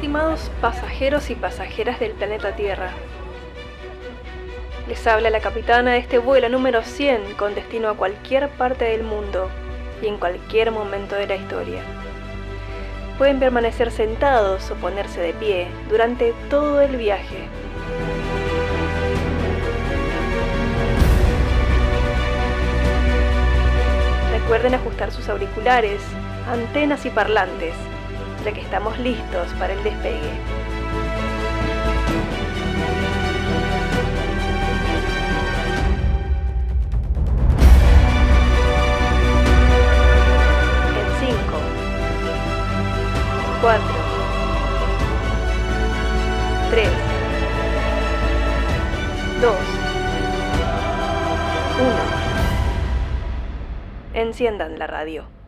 Estimados pasajeros y pasajeras del planeta Tierra, les habla la capitana de este vuelo número 100 con destino a cualquier parte del mundo y en cualquier momento de la historia. Pueden permanecer sentados o ponerse de pie durante todo el viaje. Recuerden ajustar sus auriculares, antenas y parlantes, ya que estamos listos para el despegue. En 5, 4, 3, 2, 1. Enciendan la radio.